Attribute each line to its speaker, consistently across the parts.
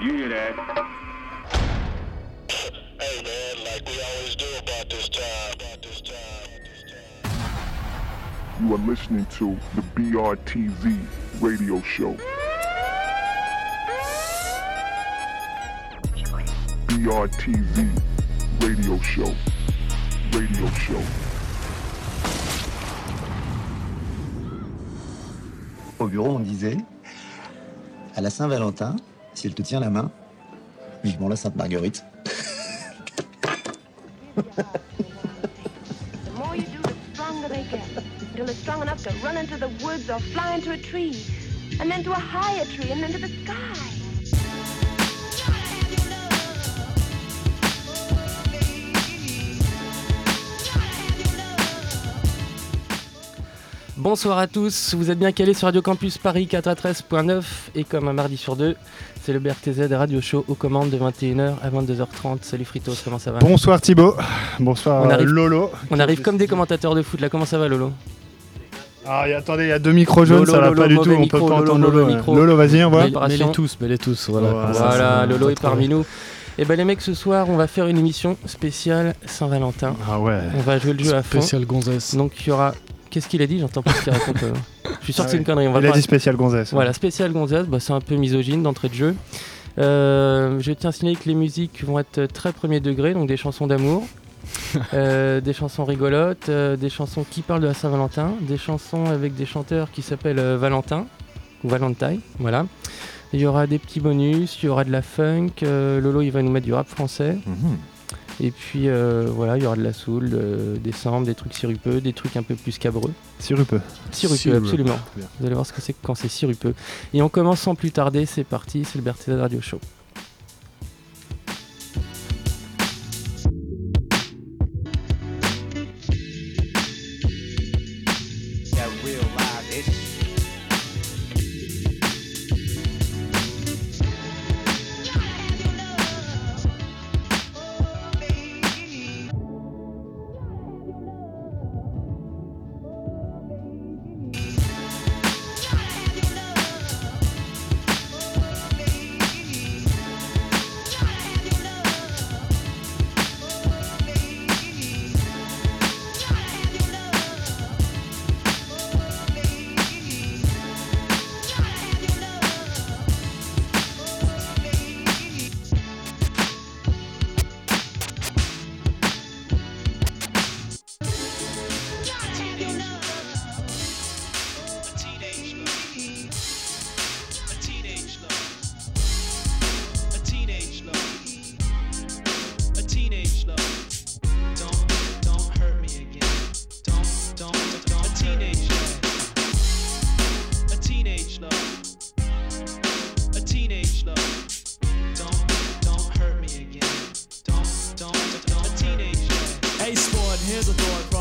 Speaker 1: You hear that?
Speaker 2: Hey man, like we always do about this time. About this time. About this time.
Speaker 3: You are listening to the BRTZ radio show. BRTZ radio show. Radio show.
Speaker 4: Au bureau, on disait à la Saint-Valentin, si elle te tient la main, vivement la Sainte-Marguerite.
Speaker 5: The
Speaker 6: Bonsoir à tous, vous êtes bien calés sur Radio Campus Paris 93.9 et comme un mardi sur deux, c'est le BRTZ Radio Show aux commandes de 21h à 22h30. Salut Fritos, comment ça va?
Speaker 7: Bonsoir Thibaut, bonsoir
Speaker 6: On arrive-
Speaker 7: Lolo.
Speaker 6: On arrive comme des commentateurs de foot là, comment ça va Lolo?
Speaker 7: Ah, et attendez, il y a deux micros jaunes,
Speaker 6: Lolo,
Speaker 7: ça va
Speaker 6: Lolo,
Speaker 7: pas du tout, on
Speaker 6: micro,
Speaker 7: peut pas
Speaker 6: Lolo,
Speaker 7: entendre Lolo.
Speaker 6: micro.
Speaker 7: Lolo, vas-y, on voit.
Speaker 6: Oui. Préparation.
Speaker 8: Mets-les tous, mets-les tous. Voilà.
Speaker 7: Voilà.
Speaker 8: comme ça,
Speaker 6: Voilà,
Speaker 8: ça-
Speaker 6: Lolo est parmi nous. Et ben les mecs, ce soir, on va faire une émission spéciale Saint-Valentin.
Speaker 7: Ah ouais.
Speaker 6: On va jouer le jeu à fond.
Speaker 8: Spécial gonzesse.
Speaker 6: Donc il y aura... Qu'est-ce qu'il a dit J'entends pas ce qu'il raconte. euh. Je suis sûr que c'est une connerie. On va
Speaker 7: Il a dit spécial gonzesse.
Speaker 6: Voilà, spécial Gonzès, bah, c'est un peu misogyne d'entrée de jeu. Euh, je tiens à signaler que les musiques vont être très premier degré, donc des chansons d'amour, euh, des chansons rigolotes, euh, des chansons qui parlent de la Saint-Valentin, des chansons avec des chanteurs qui s'appellent euh, Valentin ou Valentine, voilà. Il y aura des petits bonus, il y aura de la funk, euh, Lolo il va nous mettre du rap français,
Speaker 7: Mhm.
Speaker 6: Et puis euh, voilà, il y aura de la soul, euh, des samples, des trucs sirupeux, des trucs un peu plus cabreux.
Speaker 7: Sirupeux.
Speaker 6: Sirupeux,
Speaker 8: Sirupeux.
Speaker 6: absolument.
Speaker 8: Bien.
Speaker 6: Vous allez voir ce que c'est quand c'est sirupeux. Et on commence sans plus tarder, c'est parti, c'est le BRTZ Radio Show.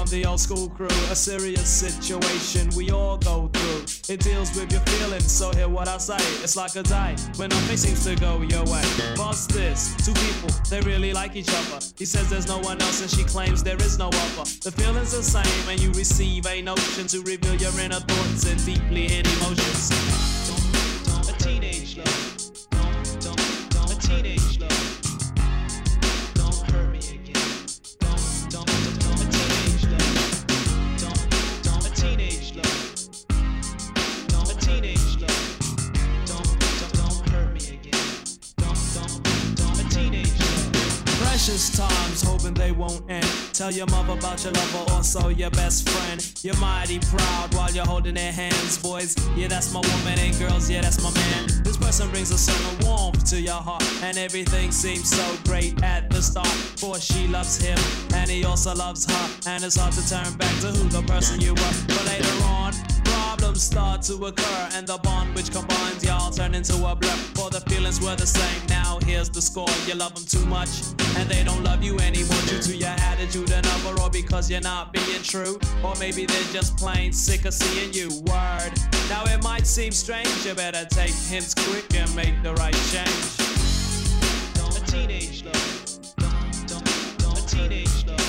Speaker 9: The old school crew. A serious situation we all go through. It deals with your feelings, so hear what I say. It's like a day when nothing seems to go your way. Buzz this, two people, they really like each other. He says there's no one else and she claims there is no other. The feeling's the same and you receive a notion to reveal your inner thoughts and deeply hidden emotions. Precious times, hoping they won't end. Tell your mother about your lover, also your best friend. You're mighty proud while you're holding their hands, boys. Yeah, that's my woman, and girls, yeah, that's my man. This person brings a certain warmth to your heart, and everything seems so great at the start. For she loves him, and he also loves her, and it's hard to turn back to who the person you were. But later on, start to occur, and the bond which combines y'all turn into a blur. For the feelings were the same. Now here's the score: you love them too much, and they don't love you anymore due to your attitude and or because you're not being true, or maybe they're just plain sick of seeing you. Word. Now it might seem strange, you better take hints quick and make the right change. A teenage love. Don't, don't, a teenage love.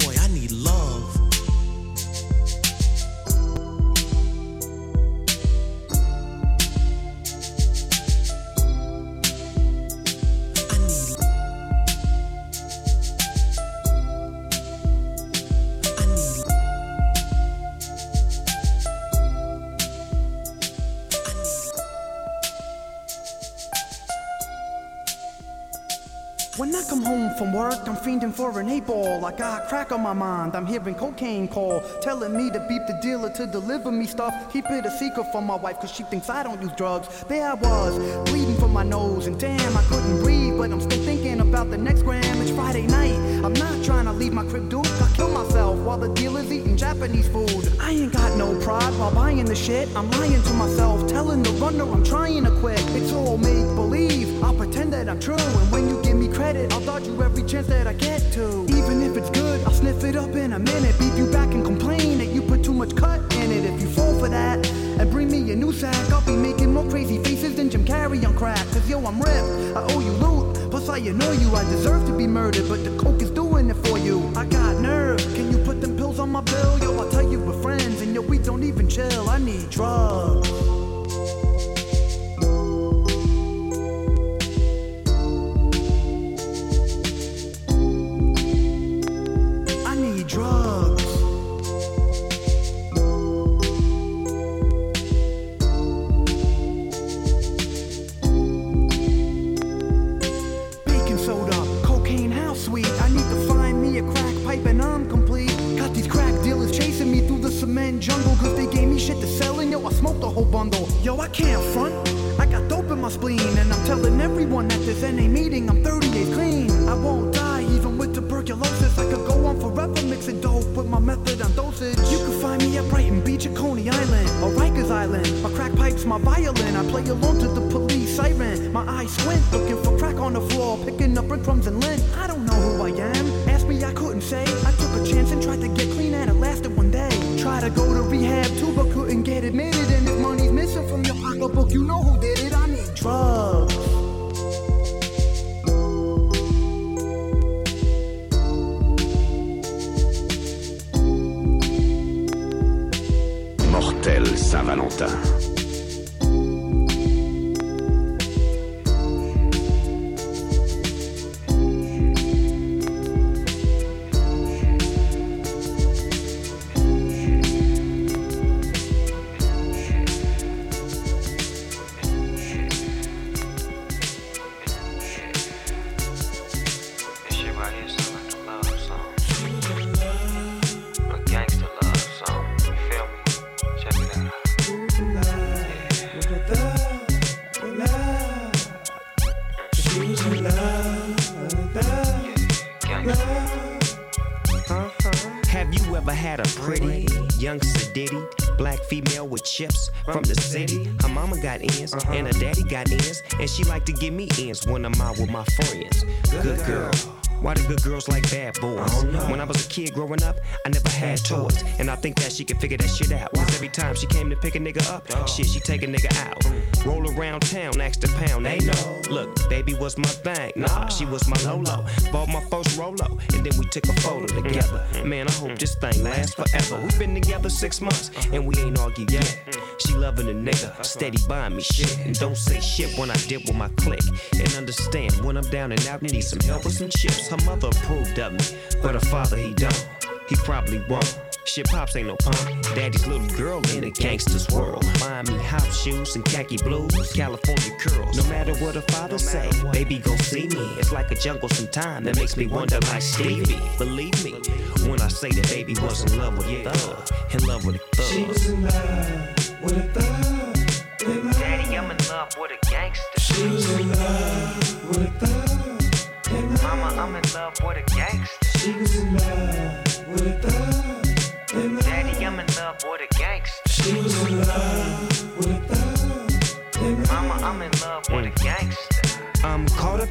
Speaker 8: Eight. I got crack on my mind. I'm hearing cocaine call, telling me to beep the dealer to deliver me stuff. Keep it a secret from my wife, cause she thinks I don't use drugs. There I was, bleeding from my nose, and damn, I couldn't breathe. But I'm still thinking about the next gram. It's Friday night. I'm not trying to leave my crib, dude. I kill myself while the dealer's eating Japanese food. I ain't got no pride while buying the shit. I'm lying to myself, telling the runner I'm trying to quit. It's all make believe. I'll pretend that I'm true, and when you me credit, I'll dodge you every chance that I get to. Even if it's good, I'll sniff it up in a minute. Beat you back and complain that you put too much cut in it. If you fall for that and bring me a new sack, I'll be making more crazy faces than Jim Carrey on crack. Cause yo, I'm ripped. I owe you loot. Plus, I annoy you. I deserve to be murdered, but the coke is doing it for you. I got nerve. Can you put them pills on my bill? Yo, I'll tell you we're friends, and yo, we don't even chill. I need drugs. Jungle. Cause they gave me shit to sell and yo, I smoked a whole bundle. Yo, I can't front. I got dope in my spleen and I'm telling everyone at this NA meeting I'm 38 clean. I won't die even with tuberculosis. I could go on forever mixing dope with my method on dosage. You can find me at Brighton Beach or Coney Island or Rikers Island. My crack pipe's my violin. I play alone to the police siren. My eyes squint, looking for crack on the floor, picking up breadcrumbs and lint. I don't know who I am. Ask me, I couldn't say. I took a chance and tried to get Tried to go to rehab too, but couldn't get admitted. And if money's missing from your pocketbook, you know who did it. I need drugs.
Speaker 10: Mortel Saint-Valentin.
Speaker 11: Pretty young sedity black female with chips from the city? Her mama got ends uh-huh. and her daddy got ends, and she like to give me ends when I'm out with my friends. Good girl. Why do good girls like bad boys? When I was a kid growing up, I never had toys. And I think that she could figure that shit out. Cause every time she came to pick a nigga up, shit, she take a nigga out. Roll around town, ask the pound, they know. Look, baby was my thing. Nah, she was my Lolo. Bought my first Rolo, and then we took a photo together. Man, I hope this thing lasts forever. We've been together six months, and we ain't argued yet. She loving a nigga, steady buying me shit. And don't say shit when I dip with my click. And understand when I'm down and out, need some help with some chips. Her mother approved of me, but her father, he don't. He probably won't. Shit, pops ain't no punk. Daddy's little girl in a gangster's world. Miami house shoes and khaki blues, California curls. No matter what her father say, baby gon' see me. It's like a jungle sometime that makes me wonder like Stevie. Believe me when I say that baby was in love with a thug, in love with a thug. She was in love with a thug.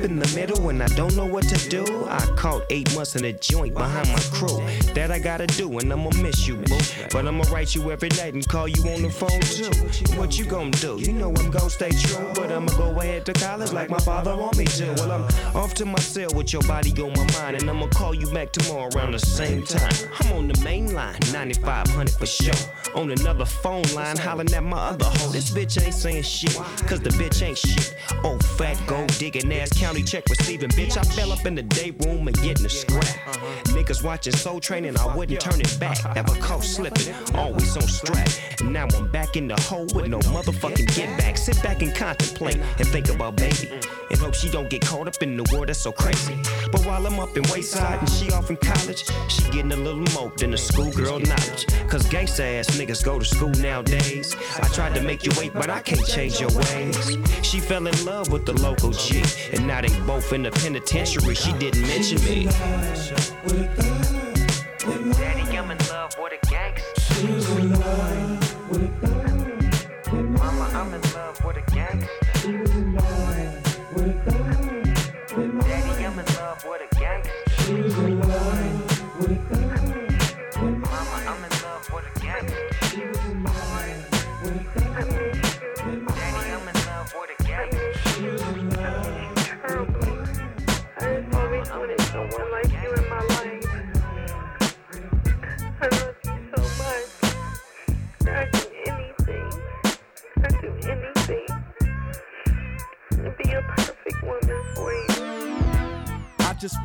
Speaker 11: Up in the middle and I don't know what to do. I caught eight months in a joint behind my crew. That I gotta do, and I'ma miss you, boo. But I'ma write you every night and call you on the phone too. What you gonna do? You know I'm gonna stay true, but I'ma go ahead to college like my father want me to. Well, I'm off to my cell with your body on my mind, and I'ma call you back tomorrow around the same time. I'm on the main line, 9500 for sure. On another phone line, hollering at my other hoe. This bitch ain't saying shit, cause the bitch ain't shit. Oh, fat gold digging ass county check receiving. Bitch, I fell up in the day room and getting a scrap. Niggas watching Soul Train and I wouldn't turn it back. Never caught slipping, always on strap. And now I'm back in the hole with no motherfucking get back. Sit back and contemplate and think about baby. And hope she don't get caught up in the world that's so crazy. But while I'm up in Wayside and she off in college, she getting a little more than a schoolgirl knowledge. Cause gangsta ass niggas go to school nowadays. I tried to make you wait, but I can't change your ways. She fell in love with the local G, and now they both in the penitentiary. She didn't mention me. Daddy, I'm in love with a gangster.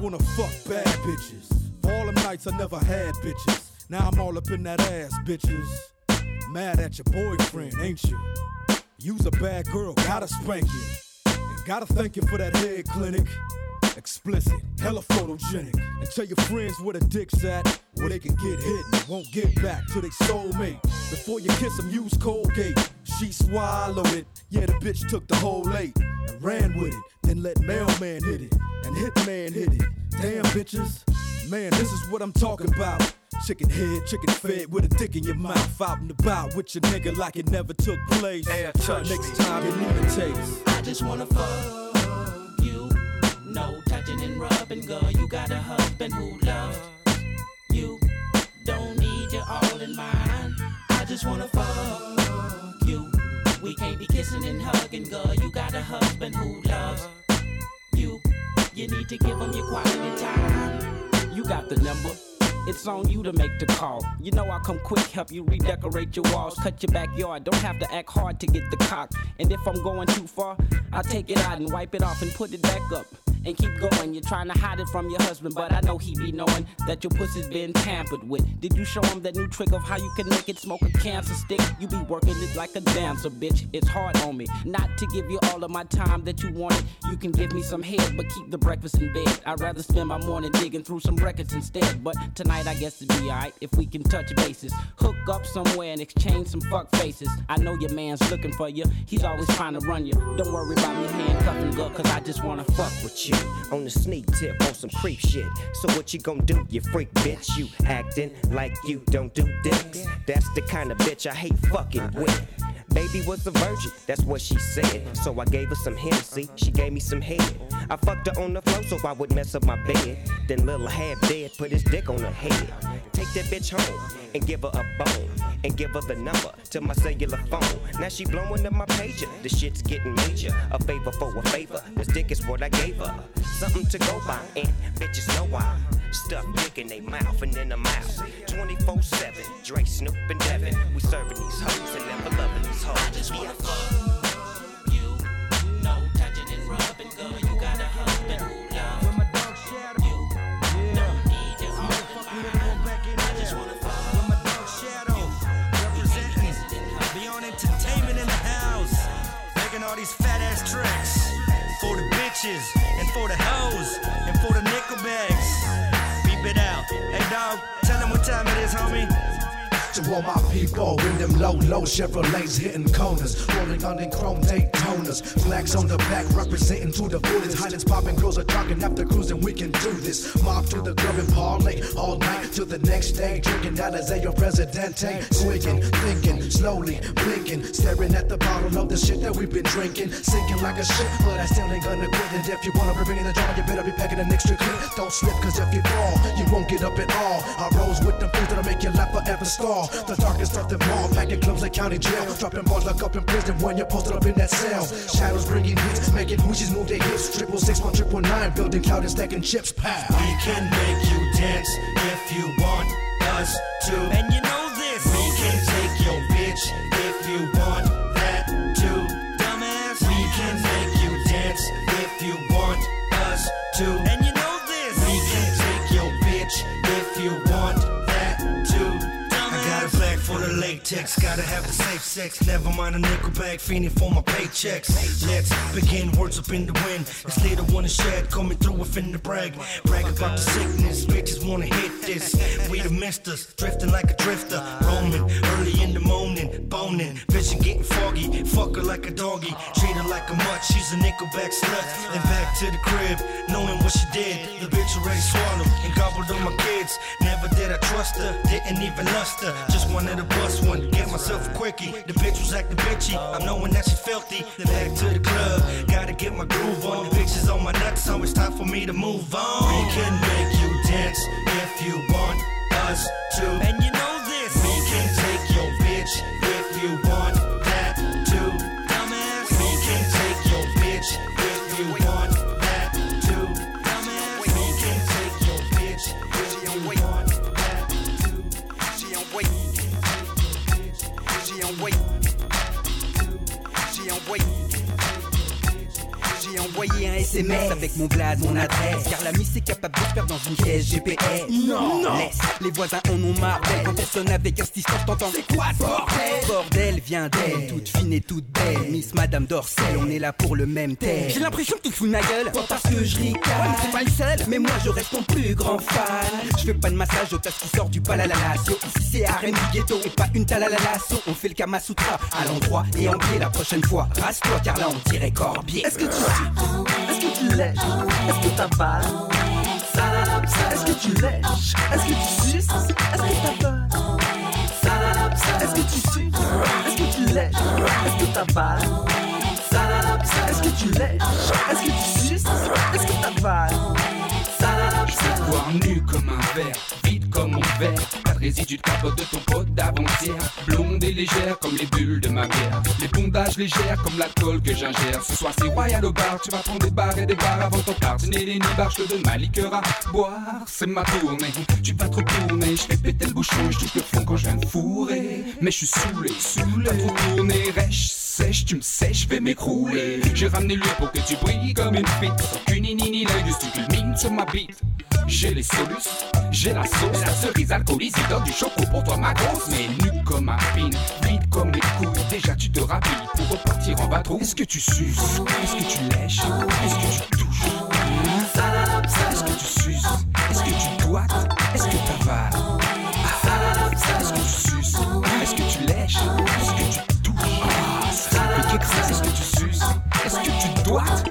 Speaker 10: Wanna fuck bad bitches. All them nights I never had bitches. Now I'm all up in that ass, bitches. Mad at your boyfriend, ain't you? You's a bad girl, gotta spank you. And gotta thank you for that head clinic. Explicit, hella photogenic. And tell your friends where the dick's at, where they can get hit and won't get back to their soulmate. Before you kiss them, use Colgate. She swallowed it. Yeah, the bitch took the whole eight and ran with it. Then let mailman hit it and hitman hit it. Damn bitches, man, this is what I'm talking about. Chicken head, chicken fed with a dick in your mouth. Out and about with your nigga like it never took place. Next time you need a taste.
Speaker 12: I just wanna fuck you. No touching and rubbing, girl. You got a husband who loves you. Don't need you all in mine. I just wanna fuck you. We can't be kissing and hugging, girl. You got a husband who loves you. You need to give him your quality time.
Speaker 13: You got the number. It's on you to make the call. You know I'll come quick, help you redecorate your walls, cut your backyard. Don't have to act hard to get the cock. And if I'm going too far, I'll take it out and wipe it off and put it back up. And keep going. You're trying to hide it from your husband, but I know he be knowing that your pussy's been tampered with. Did you show him that new trick of how you can make it smoke a cancer stick? You be working it like a dancer, bitch. It's hard on me. Not to give you all of my time that you wanted. You can give me some head, but keep the breakfast in bed. I'd rather spend my morning digging through some records instead. But tonight I guess it'd be alright if we can touch bases. Hook up somewhere and exchange some fuck faces. I know your man's looking for you. He's always trying to run you. Don't worry about me handcuffing girl, cause I just wanna fuck with you.
Speaker 11: On the sneak tip on some creep shit. So what you gon' do, you freak bitch? You acting like you don't do dicks. That's the kind of bitch I hate fucking with. Baby was a virgin, that's what she said. So I gave her some Hennessy, she gave me some head. I fucked her on the floor so I would mess up my bed. Then little half dead put his dick on her head. Take that bitch home and give her a bone. And give her the number to my cellular phone. Now she blowing up my pager. The shit's getting major. A favor for a favor. This dick is what I gave her. Something to go by, and bitches know why. Stuff dick in they mouth and in the mouth. 24 7. Dre, Snoop, and Devin. We serving these hoes and never loving these asshole.
Speaker 12: I just wanna fuck you. No touching and rubbing, girl. You gotta who you. Yeah. Back in I just wanna fuck my dog shadow. Representing Beyond Entertainment in the house.
Speaker 14: Making all these fat ass. For the bitches and for the hoes and for the nickel bags. Beep it out. Hey dog, tell them what time it is, homie.
Speaker 15: All my people in them low, low Chevrolets hitting corners, rolling on in chrome Daytonas. Flags on the back representing to the fullest. Highlands popping, girls are talking after cruising. We can do this. Mob to the club and parlay all night till the next day. Drinking down as a Presidente. Swigging, thinking, slowly blinking, staring at the bottle of the shit that we've been drinking. Sinking like a ship, but I still ain't gonna quit. And if you wanna bring in the drama, you better be packing an extra clip. Don't slip, cause if you fall, you won't get up at all. I rose with the fools that'll make your life forever stall. The darkest of them all, packing clubs like county jail. Dropping balls like up in prison when you're posted up in that cell. Shadows bringing hits, making whooshes move their hips. Triple six one, triple nine, building cloud and stacking chips. Pow.
Speaker 14: We can make you dance if you want us to. And you know this. We can take your bitch if you want gotta have the safe sex. Never mind a nickel bag, fiending for my paychecks. Let's begin, words up in the wind. This little one is shed, coming through within the brag. Brag about the sickness, bitches wanna hit this. We the misters, drifting like a drifter. Roaming early in the morning, boning. Vision getting foggy, fuck her like a doggy. Treat her like a mutt, she's a nickelback slut. Then back to the crib, knowing what she did. The bitch already swallowed and gobbled up my kids. Never did I trust her, didn't even lust her. Just wanted to bust one, get myself a quickie. The bitch was acting bitchy, I'm knowing that she filthy. Then back to the club, gotta get my groove on. The bitches on my nuts, so it's time for me to move on. We can make you dance if you want us to. And you know
Speaker 16: SMS avec mon blase, mon adresse. Car la miss est capable de se perdre dans une caisse GPS
Speaker 15: Non.
Speaker 16: Laisse, les voisins en ont marre d'elle. Quand elle sonne avec assistance t'entends. C'est quoi ce bordel? Bordel vient d'elle, toute fine et toute belle. Miss Madame Dorsey, on est là pour le même thème. J'ai l'impression que tu te fous de ma gueule. Pas parce que je ricane Ouais mais c'est pas le seul. Mais moi je reste ton plus grand fan. Je fais pas de massage au tasse qui sort du palalalacio Ici c'est arène du ghetto et pas une talalalasso. On fait le Kama Sutra à l'endroit et en pied la prochaine fois. Rase-toi car là on dirait corbier Est-ce que tu est-ce que tu lèches Est-ce que t'avales Est-ce que tu lèches Est-ce que tu suces Est-ce que t'avales Est-ce que tu suces Est-ce que tu lèches Est-ce que t'avales Est-ce que tu lèches Est-ce que tu suces Est-ce que t'avales
Speaker 17: Je sais boire nu comme un verre, vide comme mon verre. De résidus de capote de ton pote d'avant-hier. Blonde et légère comme les bulles de ma bière. Les bondages légères comme l'alcool que j'ingère. Ce soir c'est royal au bar, tu vas prendre des bars et des bars avant ton tartiner les te donne ma liqueur à boire, c'est ma tournée. Tu vas trop tourner, je fais péter le bouchon, je touche le fond quand je viens de fourrer. Mais je suis saoulé, saoulé. Pas trop tourné, rêche, sèche, tu me sèches, je vais m'écrouler. J'ai ramené lui pour que tu brilles comme une frite. Sans qu'une nini l'œil du culmine sur ma bite. J'ai les solus, j'ai la sauce, la cerise alcoolisée, donne du choco pour toi ma grosse, mais nu comme un pin, vide comme les couilles. Déjà tu te rhabilles pour repartir en bateau. Est-ce que tu suces Est-ce que tu lèches Est-ce que tu touches Est-ce que tu suces Est-ce que tu doigtes Est-ce que t'avales Ah, Est-ce que tu suces Est-ce que tu lèches Est-ce que tu touches Ah. Est-ce que tu suces Est-ce que tu doigtes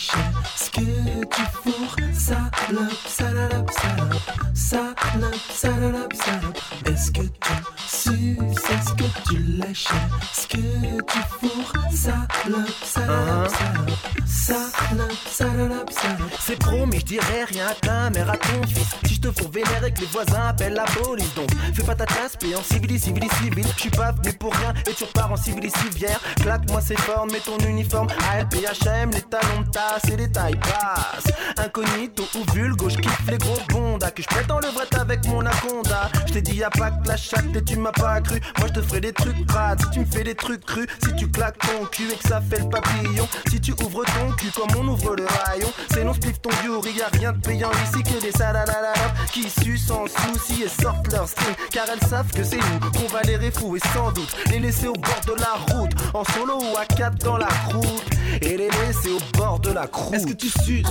Speaker 17: Est-ce que
Speaker 16: tu fourres Salope, salope, salope Salope, salope, salope Est-ce que tu suces? Est-ce que tu lèches? Est-ce que tu fourres Salope, salope, salope Salope, salope, salope
Speaker 1: C'est pro, mais je dirais rien à ta mère, à ton fils. Fous vénère et que les voisins appellent la police, donc fais pas ta classe, paye en civil, civil, civil. Je suis pas venu pour rien et tu repars en civil, civière. Claque-moi ces formes, mets ton uniforme. ALPHM, les talons de tasse et les tailles basses. Incognito ou vulgo, je kiffe les gros bondas. Que je prétends le vrai avec mon aconda. Je t'ai dit, y'a pas que la chatte et tu m'as
Speaker 18: pas cru. Moi je te ferai des trucs crades si tu me fais des trucs crus. Si tu claques ton cul et que ça fait le papillon. Si tu ouvres ton cul comme on ouvre le rayon. C'est non spliff ton vieux, y a rien de payant ici que des salalala qui suent sans souci et sortent leur string. Car elles savent que c'est nous qu'on va les refouer sans doute. Les laisser au bord de la route, en solo ou à quatre dans la croûte. Et les laisser au bord de la croûte. Est-ce que tu suces?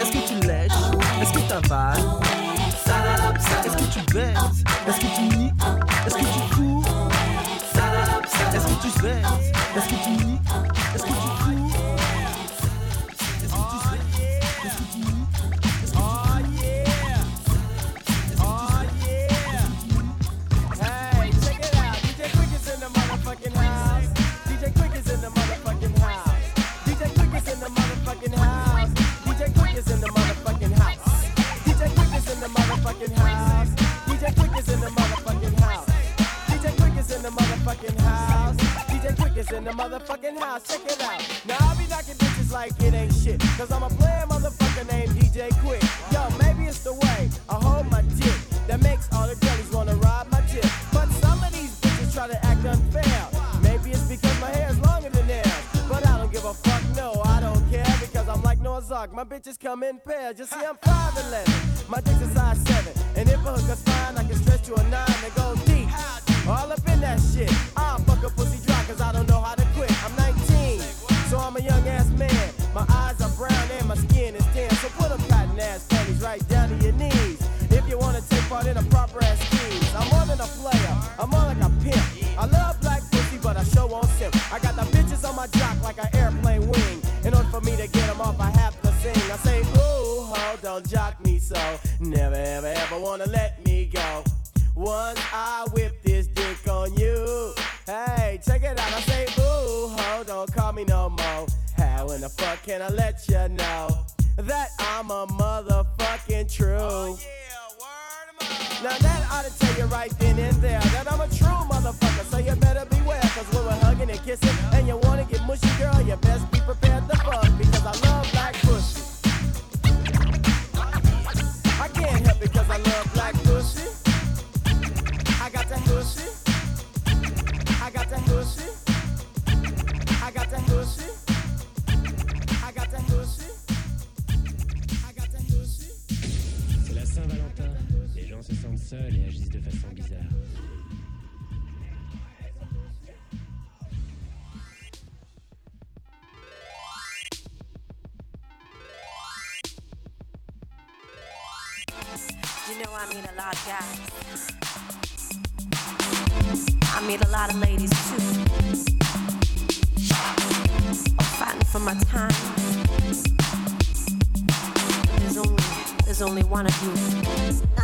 Speaker 18: Est-ce que tu lèches? Est-ce que t'avales? Est-ce que tu baises Est-ce que tu niques? Est-ce que tu cours? Est-ce que tu baises Est-ce que tu niques? Est-ce que tu
Speaker 19: Just see, I'm 5'11. My dick's a size 7. And if a hooker's fine, I can stretch to a 9 and go deep. All up in that shit. I'll fuck a pussy dry cause I don't know how to quit. I'm 19, so I'm a young ass man. My eyes are brown and my skin is tan. So put them cotton ass panties right down to your knees. If you wanna take part in a proper ass tease, I'm more than a player, I'm more like a pimp. I love Once I whip this dick on you. Hey, check it out. I say, ooh, ho, don't call me no more. How in the fuck can I let you know that I'm a motherfucking true? Oh, yeah, Now that ought to tell you right then and there that I'm a true motherfucker, so you better beware. Cause when we're hugging and kissing and you wanna get mushy, girl, you best
Speaker 20: You know I meet a lot of guys. I meet a lot of ladies too. I'm fighting for my time. There's only, there's only one of you.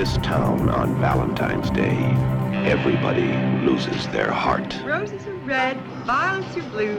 Speaker 21: This town on Valentine's Day, everybody loses their heart.
Speaker 22: Roses are red, violets are blue.